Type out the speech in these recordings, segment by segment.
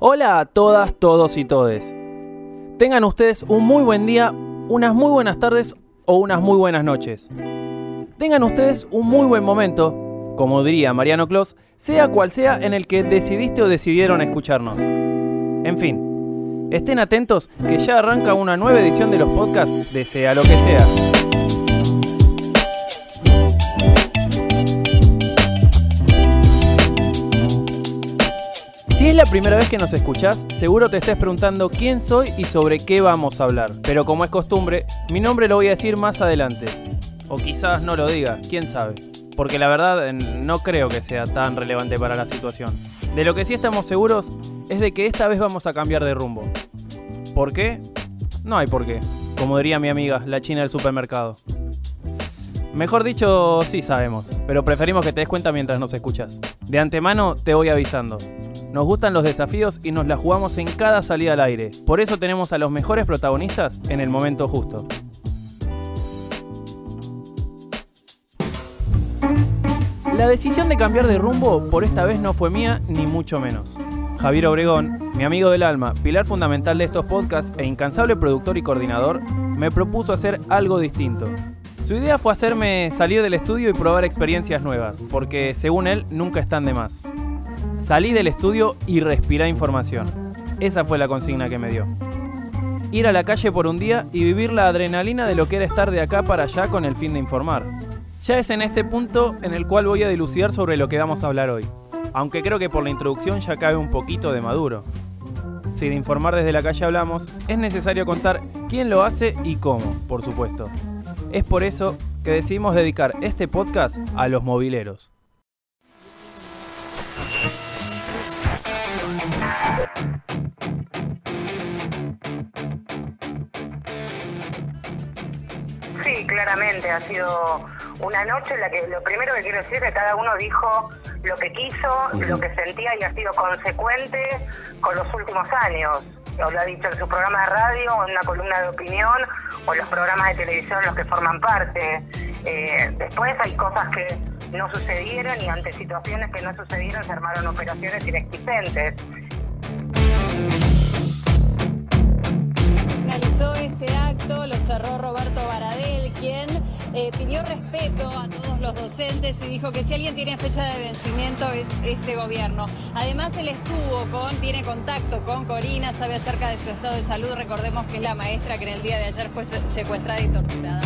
Hola a todas, todos y todes. Tengan ustedes un muy buen día, unas muy buenas tardes o unas muy buenas noches. Tengan ustedes un muy buen momento, como diría Mariano Clos, sea cual sea en el que decidiste o decidieron escucharnos. En fin, estén atentos que ya arranca una nueva edición de los podcasts de Sea lo que sea. Si es la primera vez que nos escuchás, seguro te estés preguntando quién soy y sobre qué vamos a hablar. Pero como es costumbre, mi nombre lo voy a decir más adelante. O quizás no lo diga, quién sabe. Porque la verdad no creo que sea tan relevante para la situación. De lo que sí estamos seguros es de que esta vez vamos a cambiar de rumbo. ¿Por qué? No hay por qué. Como diría mi amiga, la china del supermercado. Mejor dicho, sí sabemos, pero preferimos que te des cuenta mientras nos escuchas. De antemano te voy avisando. Nos gustan los desafíos y nos la jugamos en cada salida al aire. Por eso tenemos a los mejores protagonistas en el momento justo. La decisión de cambiar de rumbo por esta vez no fue mía ni mucho menos. Javier Obregón, mi amigo del alma, pilar fundamental de estos podcasts e incansable productor y coordinador, me propuso hacer algo distinto. Su idea fue hacerme salir del estudio y probar experiencias nuevas, porque según él nunca están de más. Salí del estudio y respirá información. Esa fue la consigna que me dio. Ir a la calle por un día y vivir la adrenalina de lo que era estar de acá para allá con el fin de informar. Ya es en este punto en el cual voy a dilucidar sobre lo que vamos a hablar hoy, aunque creo que por la introducción ya cabe un poquito de maduro. Si de informar desde la calle hablamos, es necesario contar quién lo hace y cómo, por supuesto. Es por eso que decidimos dedicar este podcast a los mobileros. Sí, claramente ha sido una noche en la que lo primero que quiero decir es que cada uno dijo lo que quiso, lo que sentía y ha sido consecuente con los últimos años. Lo ha dicho en su programa de radio, en una columna de opinión o en los programas de televisión en los que forman parte. Eh, después hay cosas que no sucedieron y ante situaciones que no sucedieron se armaron operaciones inexistentes. Lo cerró Roberto Baradel, quien eh, pidió respeto a todos los docentes y dijo que si alguien tiene fecha de vencimiento es este gobierno. Además, él estuvo con, tiene contacto con Corina, sabe acerca de su estado de salud. Recordemos que es la maestra que en el día de ayer fue secuestrada y torturada.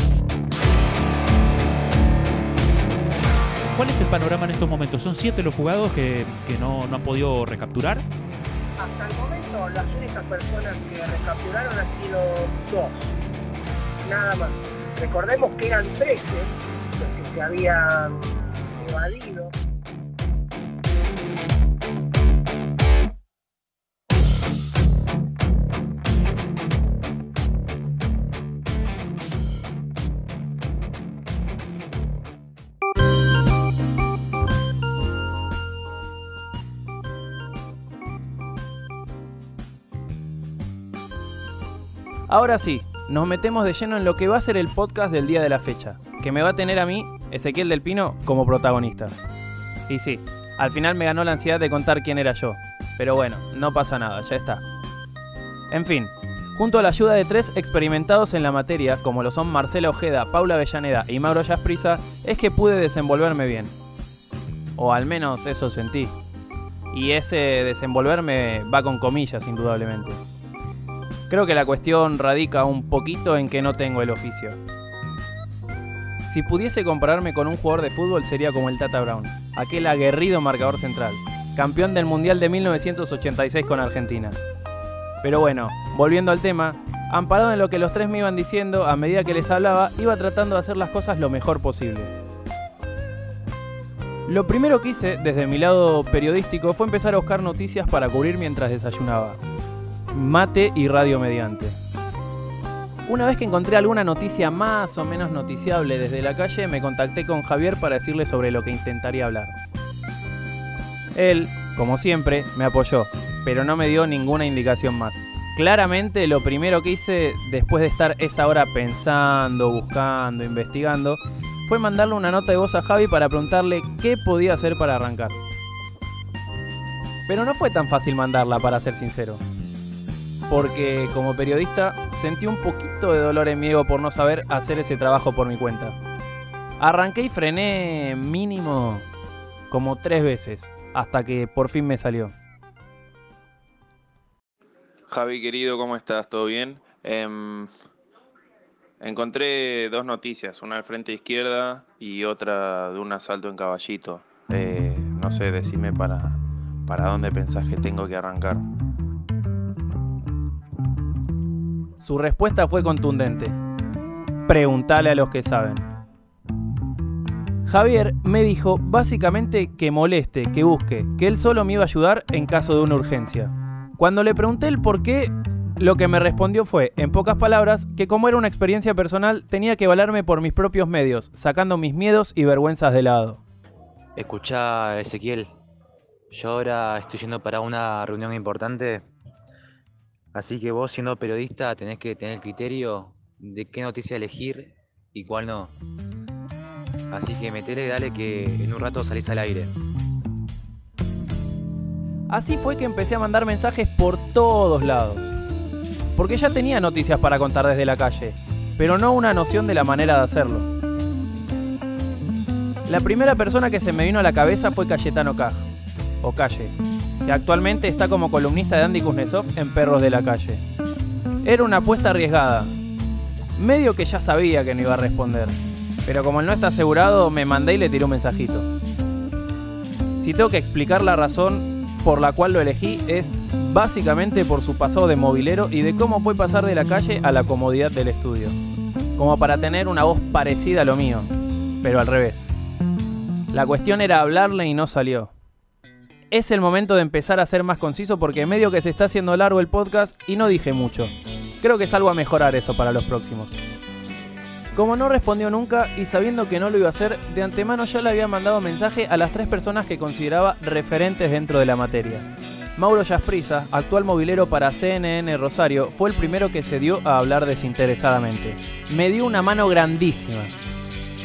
¿Cuál es el panorama en estos momentos? ¿Son siete los jugados que, que no, no han podido recapturar? Hasta el momento las únicas personas que recapturaron han sido dos, nada más. Recordemos que eran 13 los que se habían evadido. Ahora sí, nos metemos de lleno en lo que va a ser el podcast del día de la fecha, que me va a tener a mí, Ezequiel del Pino, como protagonista. Y sí, al final me ganó la ansiedad de contar quién era yo, pero bueno, no pasa nada, ya está. En fin, junto a la ayuda de tres experimentados en la materia, como lo son Marcela Ojeda, Paula Avellaneda y Mauro Yasprisa, es que pude desenvolverme bien. O al menos eso sentí. Y ese desenvolverme va con comillas, indudablemente. Creo que la cuestión radica un poquito en que no tengo el oficio. Si pudiese compararme con un jugador de fútbol sería como el Tata Brown, aquel aguerrido marcador central, campeón del Mundial de 1986 con Argentina. Pero bueno, volviendo al tema, amparado en lo que los tres me iban diciendo a medida que les hablaba, iba tratando de hacer las cosas lo mejor posible. Lo primero que hice desde mi lado periodístico fue empezar a buscar noticias para cubrir mientras desayunaba mate y radio mediante. Una vez que encontré alguna noticia más o menos noticiable desde la calle, me contacté con Javier para decirle sobre lo que intentaría hablar. Él, como siempre, me apoyó, pero no me dio ninguna indicación más. Claramente lo primero que hice después de estar esa hora pensando, buscando, investigando, fue mandarle una nota de voz a Javi para preguntarle qué podía hacer para arrancar. Pero no fue tan fácil mandarla, para ser sincero. Porque como periodista sentí un poquito de dolor en mi ego por no saber hacer ese trabajo por mi cuenta. Arranqué y frené mínimo como tres veces, hasta que por fin me salió. Javi querido, ¿cómo estás? ¿Todo bien? Em, encontré dos noticias, una al frente izquierda y otra de un asalto en caballito. Eh, no sé, decime para, para dónde pensás que tengo que arrancar. Su respuesta fue contundente. Preguntale a los que saben. Javier me dijo básicamente que moleste, que busque, que él solo me iba a ayudar en caso de una urgencia. Cuando le pregunté el por qué, lo que me respondió fue, en pocas palabras, que como era una experiencia personal, tenía que valerme por mis propios medios, sacando mis miedos y vergüenzas de lado. Escucha, Ezequiel, yo ahora estoy yendo para una reunión importante, así que vos siendo periodista tenés que tener el criterio de qué noticia elegir y cuál no. Así que metele, dale que en un rato salís al aire. Así fue que empecé a mandar mensajes por todos lados. Porque ya tenía noticias para contar desde la calle, pero no una noción de la manera de hacerlo. La primera persona que se me vino a la cabeza fue Cayetano Caj, o Calle, que actualmente está como columnista de Andy Kuznetsov en Perros de la Calle. Era una apuesta arriesgada. Medio que ya sabía que no iba a responder, pero como él no está asegurado, me mandé y le tiré un mensajito. Si tengo que explicar la razón por la cual lo elegí es básicamente por su pasado de movilero y de cómo fue pasar de la calle a la comodidad del estudio. Como para tener una voz parecida a lo mío, pero al revés. La cuestión era hablarle y no salió. Es el momento de empezar a ser más conciso porque medio que se está haciendo largo el podcast y no dije mucho. Creo que es algo a mejorar eso para los próximos. Como no respondió nunca y sabiendo que no lo iba a hacer, de antemano ya le había mandado mensaje a las tres personas que consideraba referentes dentro de la materia. Mauro Yasprisa, actual movilero para CNN Rosario, fue el primero que se dio a hablar desinteresadamente. Me dio una mano grandísima.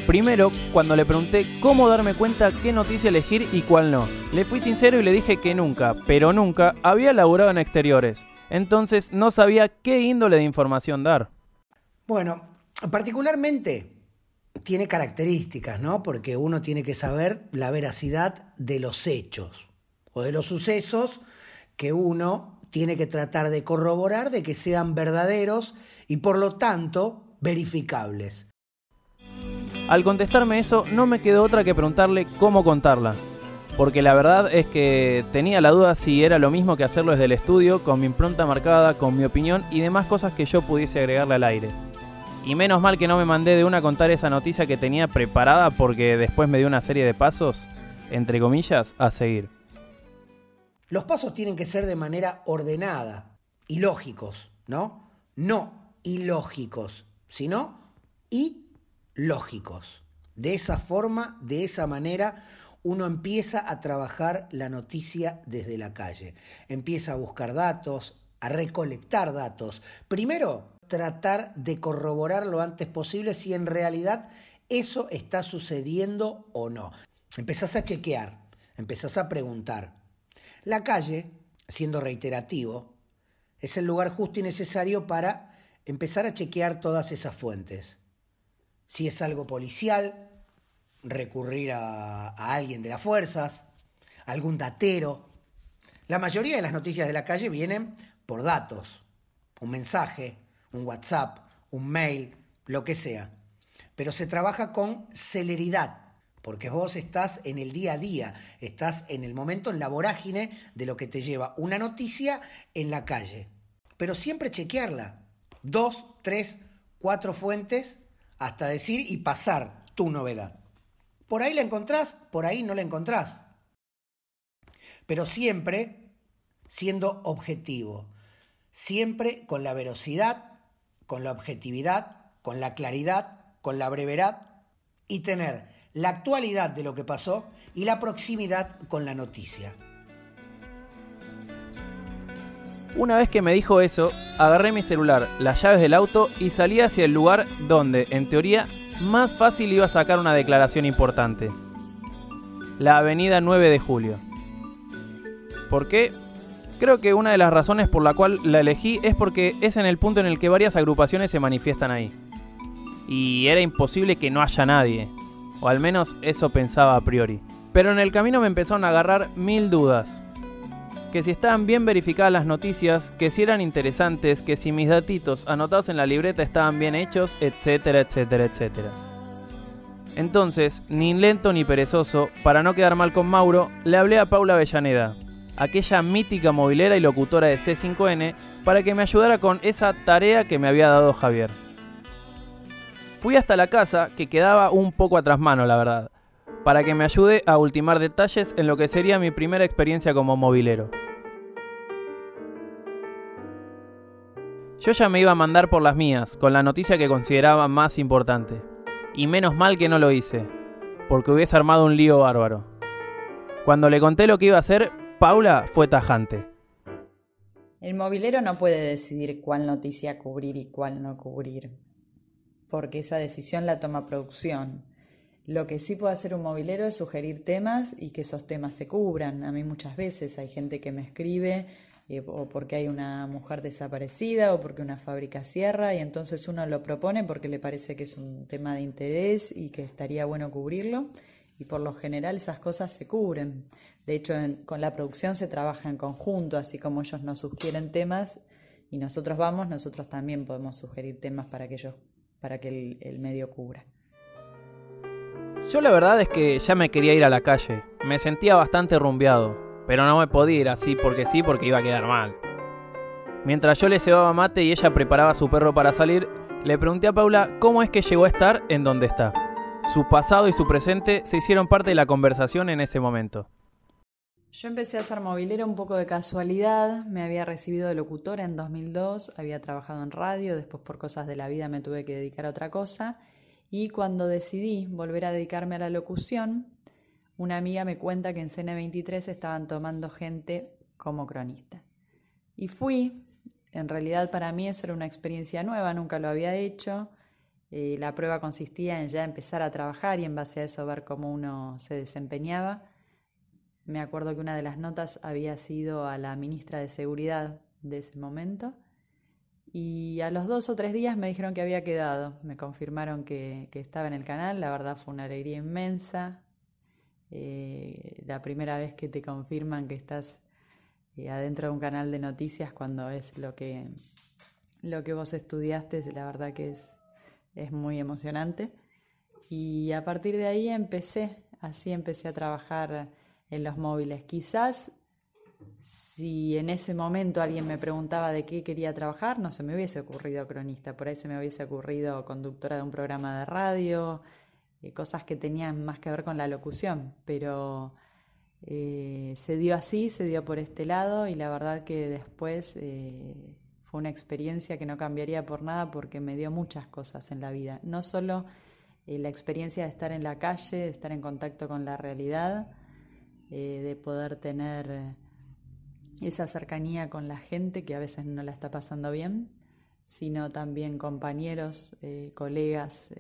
Primero, cuando le pregunté cómo darme cuenta qué noticia elegir y cuál no. Le fui sincero y le dije que nunca, pero nunca, había laburado en exteriores. Entonces no sabía qué índole de información dar. Bueno, particularmente tiene características, ¿no? Porque uno tiene que saber la veracidad de los hechos o de los sucesos que uno tiene que tratar de corroborar de que sean verdaderos y por lo tanto verificables. Al contestarme eso, no me quedó otra que preguntarle cómo contarla. Porque la verdad es que tenía la duda si era lo mismo que hacerlo desde el estudio, con mi impronta marcada, con mi opinión y demás cosas que yo pudiese agregarle al aire. Y menos mal que no me mandé de una contar esa noticia que tenía preparada porque después me dio una serie de pasos, entre comillas, a seguir. Los pasos tienen que ser de manera ordenada y lógicos, ¿no? No ilógicos, sino ilógicos. De esa forma, de esa manera, uno empieza a trabajar la noticia desde la calle. Empieza a buscar datos, a recolectar datos. Primero, tratar de corroborar lo antes posible si en realidad eso está sucediendo o no. Empezás a chequear, empezás a preguntar. La calle, siendo reiterativo, es el lugar justo y necesario para empezar a chequear todas esas fuentes. Si es algo policial, recurrir a, alguien de las fuerzas, algún datero. La mayoría de las noticias de la calle vienen por datos, un mensaje, un WhatsApp, un mail, lo que sea. Pero se trabaja con celeridad, porque vos estás en el día a día, estás en el momento, en la vorágine de lo que te lleva una noticia en la calle. Pero siempre chequearla. Dos, tres, cuatro fuentes hasta decir y pasar tu novedad. Por ahí la encontrás, por ahí no la encontrás. Pero siempre siendo objetivo, siempre con la velocidad, con la objetividad, con la claridad, con la brevedad y tener la actualidad de lo que pasó y la proximidad con la noticia. Una vez que me dijo eso, agarré mi celular, las llaves del auto y salí hacia el lugar donde, en teoría, más fácil iba a sacar una declaración importante. La avenida 9 de Julio. ¿Por qué? Creo que una de las razones por la cual la elegí es porque es en el punto en el que varias agrupaciones se manifiestan ahí. Y era imposible que no haya nadie. O al menos eso pensaba a priori. Pero en el camino me empezaron a agarrar mil dudas. Que si estaban bien verificadas las noticias, que si eran interesantes, que si mis datitos anotados en la libreta estaban bien hechos, etcétera, etcétera, etcétera. Entonces, ni lento ni perezoso, para no quedar mal con Mauro, le hablé a Paula Avellaneda, aquella mítica movilera y locutora de C5N, para que me ayudara con esa tarea que me había dado Javier. Fui hasta la casa, que quedaba un poco atrás mano, la verdad, para que me ayude a ultimar detalles en lo que sería mi primera experiencia como movilero. Yo ya me iba a mandar por las mías, con la noticia que consideraba más importante. Y menos mal que no lo hice, porque hubiese armado un lío bárbaro. Cuando le conté lo que iba a hacer, Paula fue tajante. El movilero no puede decidir cuál noticia cubrir y cuál no cubrir, porque esa decisión la toma producción. Lo que sí puede hacer un movilero es sugerir temas y que esos temas se cubran. A mí muchas veces hay gente que me escribe o porque hay una mujer desaparecida o porque una fábrica cierra y entonces uno lo propone porque le parece que es un tema de interés y que estaría bueno cubrirlo y por lo general esas cosas se cubren. De hecho, con la producción se trabaja en conjunto, así como ellos nos sugieren temas y nosotros vamos, nosotros también podemos sugerir temas para que ellos, para que el, el medio cubra. Yo la verdad es que ya me quería ir a la calle, me sentía bastante rumbeado, pero no me podía ir así porque sí, porque iba a quedar mal. Mientras yo le cebaba mate y ella preparaba a su perro para salir, le pregunté a Paula cómo es que llegó a estar en donde está. Su pasado y su presente se hicieron parte de la conversación en ese momento. Yo empecé a ser movilera un poco de casualidad, me había recibido de locutora en 2002, había trabajado en radio, después por cosas de la vida me tuve que dedicar a otra cosa y cuando decidí volver a dedicarme a la locución, una amiga me cuenta que en CN23 estaban tomando gente como cronista. Y fui, en realidad para mí eso era una experiencia nueva, nunca lo había hecho. Eh, la prueba consistía en ya empezar a trabajar y en base a eso ver cómo uno se desempeñaba. Me acuerdo que una de las notas había sido a la ministra de Seguridad de ese momento. Y a los dos o tres días me dijeron que había quedado. Me confirmaron que, que estaba en el canal. La verdad fue una alegría inmensa. Eh, la primera vez que te confirman que estás eh, adentro de un canal de noticias cuando es lo que, lo que vos estudiaste, la verdad que es, es muy emocionante. Y a partir de ahí empecé, así empecé a trabajar en los móviles. Quizás si en ese momento alguien me preguntaba de qué quería trabajar, no se me hubiese ocurrido cronista, por ahí se me hubiese ocurrido conductora de un programa de radio, eh, cosas que tenían más que ver con la locución, pero eh, se dio así, se dio por este lado y la verdad que después eh, fue una experiencia que no cambiaría por nada porque me dio muchas cosas en la vida, no solo la experiencia de estar en la calle, de estar en contacto con la realidad, de poder tener esa cercanía con la gente que a veces no la está pasando bien, sino también compañeros, colegas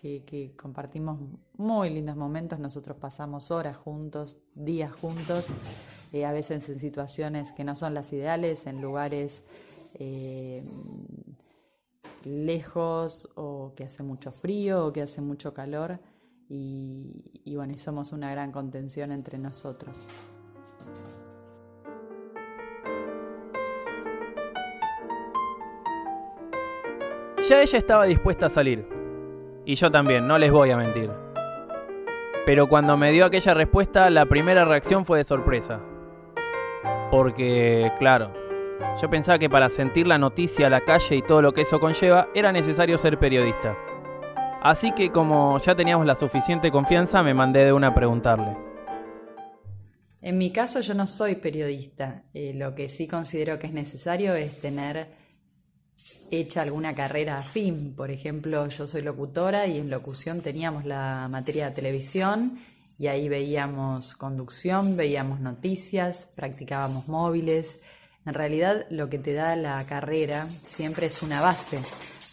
que, compartimos muy lindos momentos. Nosotros pasamos horas juntos, días juntos, eh, a veces en situaciones que no son las ideales, en lugares eh, lejos o que hace mucho frío o que hace mucho calor. Y, y bueno, y somos una gran contención entre nosotros. Ya ella estaba dispuesta a salir, y yo también, no les voy a mentir. Pero cuando me dio aquella respuesta, la primera reacción fue de sorpresa. Porque, claro, yo pensaba que para sentir la noticia la calle y todo lo que eso conlleva, era necesario ser periodista. Así que como ya teníamos la suficiente confianza, me mandé de una a preguntarle. En mi caso yo no soy periodista. Eh, lo que sí considero que es necesario es tener hecha alguna carrera afín. Por ejemplo, yo soy locutora y en locución teníamos la materia de televisión y ahí veíamos conducción, veíamos noticias, practicábamos móviles. En realidad lo que te da la carrera siempre es una base.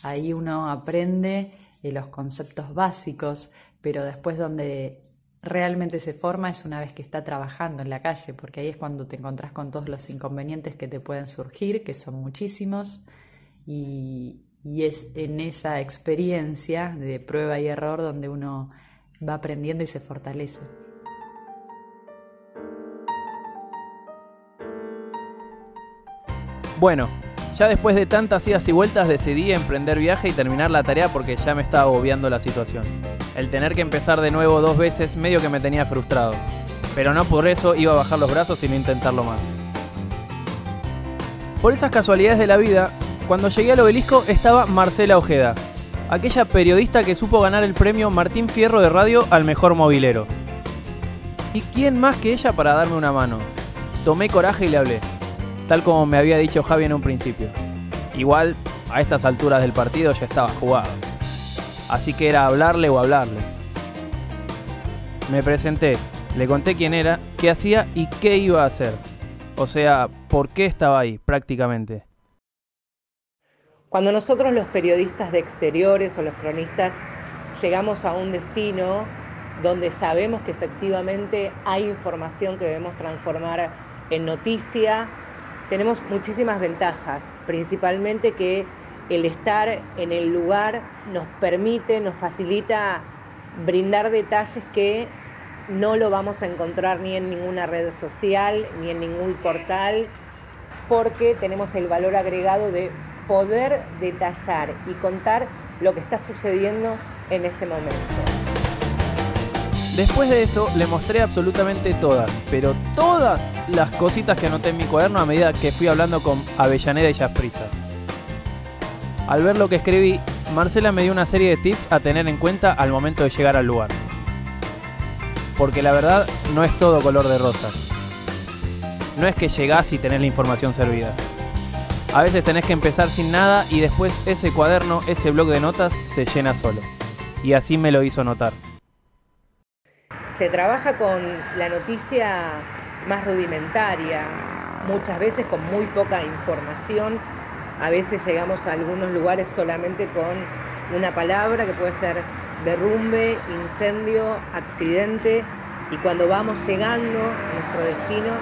Ahí uno aprende eh, los conceptos básicos, pero después donde realmente se forma es una vez que está trabajando en la calle, porque ahí es cuando te encontrás con todos los inconvenientes que te pueden surgir, que son muchísimos, y, es en esa experiencia de prueba y error donde uno va aprendiendo y se fortalece. Bueno, ya después de tantas idas y vueltas decidí emprender viaje y terminar la tarea porque ya me estaba agobiando la situación. El tener que empezar de nuevo dos veces medio que me tenía frustrado. Pero no por eso iba a bajar los brazos y no intentarlo más. Por esas casualidades de la vida, cuando llegué al obelisco estaba Marcela Ojeda, aquella periodista que supo ganar el premio Martín Fierro de Radio al mejor movilero. ¿Y quién más que ella para darme una mano? Tomé coraje y le hablé tal como me había dicho Javi en un principio. Igual, a estas alturas del partido ya estaba jugado. Así que era hablarle o hablarle. Me presenté, le conté quién era, qué hacía y qué iba a hacer. O sea, por qué estaba ahí, prácticamente. Cuando nosotros los periodistas de exteriores o los cronistas llegamos a un destino donde sabemos que efectivamente hay información que debemos transformar en noticia, tenemos muchísimas ventajas, principalmente que el estar en el lugar nos permite, nos facilita brindar detalles que no lo vamos a encontrar ni en ninguna red social, ni en ningún portal, porque tenemos el valor agregado de poder detallar y contar lo que está sucediendo en ese momento. Después de eso le mostré absolutamente todas, pero todas las cositas que anoté en mi cuaderno a medida que fui hablando con Avellaneda y Jasprisa. Al ver lo que escribí, Marcela me dio una serie de tips a tener en cuenta al momento de llegar al lugar. Porque la verdad no es todo color de rosas. No es que llegás y tenés la información servida. A veces tenés que empezar sin nada y después ese cuaderno, ese blog de notas se llena solo. Y así me lo hizo notar se trabaja con la noticia más rudimentaria, muchas veces con muy poca información, a veces llegamos a algunos lugares solamente con una palabra que puede ser derrumbe, incendio, accidente, y cuando vamos llegando a nuestro destino,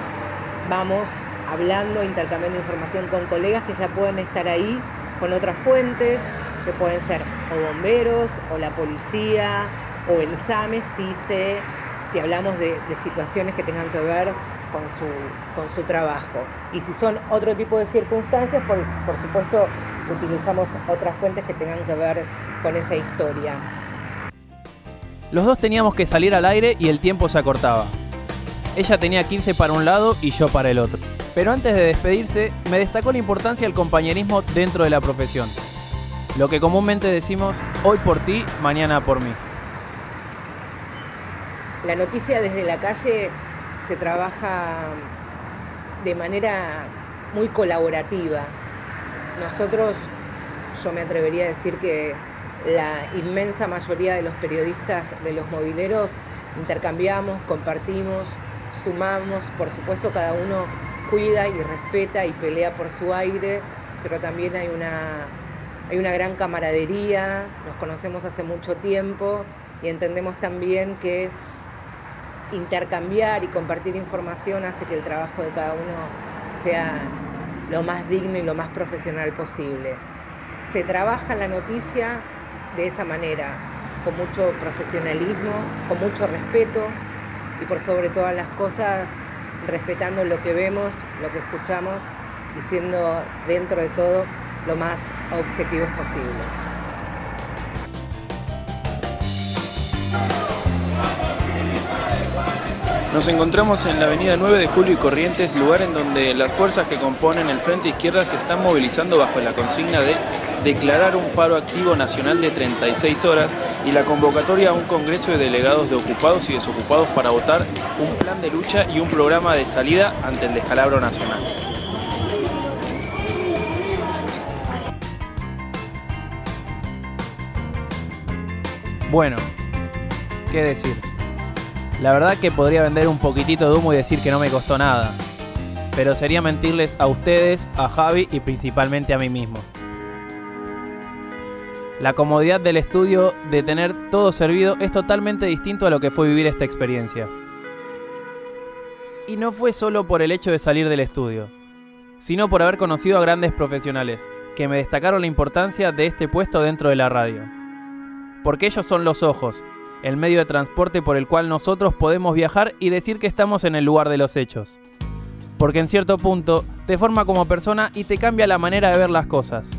vamos hablando, intercambiando información con colegas que ya pueden estar ahí con otras fuentes, que pueden ser o bomberos, o la policía, o el SAME, si se si hablamos de, situaciones que tengan que ver con su, con su trabajo. Y si son otro tipo de circunstancias, por, por supuesto, utilizamos otras fuentes que tengan que ver con esa historia. Los dos teníamos que salir al aire y el tiempo se acortaba. Ella tenía 15 para un lado y yo para el otro. Pero antes de despedirse, me destacó la importancia del compañerismo dentro de la profesión. Lo que comúnmente decimos, hoy por ti, mañana por mí. La noticia desde la calle se trabaja de manera muy colaborativa. Nosotros, yo me atrevería a decir que la inmensa mayoría de los periodistas de los mobileros intercambiamos, compartimos, sumamos, por supuesto cada uno cuida y respeta y pelea por su aire, pero también hay una, hay una gran camaradería, nos conocemos hace mucho tiempo y entendemos también que intercambiar y compartir información hace que el trabajo de cada uno sea lo más digno y lo más profesional posible. Se trabaja la noticia de esa manera, con mucho profesionalismo, con mucho respeto y por sobre todas las cosas respetando lo que vemos, lo que escuchamos y siendo dentro de todo lo más objetivos posibles. Nos encontramos en la avenida 9 de Julio y Corrientes, lugar en donde las fuerzas que componen el Frente Izquierda se están movilizando bajo la consigna de declarar un paro activo nacional de 36 horas y la convocatoria a un congreso de delegados de ocupados y desocupados para votar un plan de lucha y un programa de salida ante el descalabro nacional. Bueno, ¿qué decir? La verdad que podría vender un poquitito de humo y decir que no me costó nada. Pero sería mentirles a ustedes, a Javi y principalmente a mí mismo. La comodidad del estudio de tener todo servido es totalmente distinto a lo que fue vivir esta experiencia. Y no fue solo por el hecho de salir del estudio, sino por haber conocido a grandes profesionales, que me destacaron la importancia de este puesto dentro de la radio. Porque ellos son los ojos, el medio de transporte por el cual nosotros podemos viajar y decir que estamos en el lugar de los hechos. Porque en cierto punto te forma como persona y te cambia la manera de ver las cosas,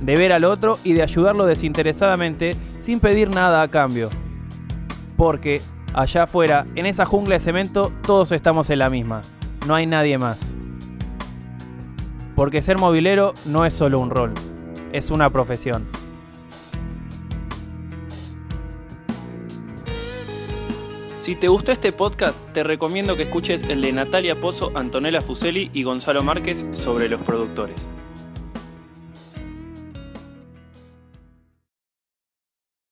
de ver al otro y de ayudarlo desinteresadamente sin pedir nada a cambio. Porque allá afuera, en esa jungla de cemento, todos estamos en la misma, no hay nadie más. Porque ser movilero no es solo un rol, es una profesión. Si te gustó este podcast, te recomiendo que escuches el de Natalia Pozo, Antonella Fuseli y Gonzalo Márquez sobre los productores.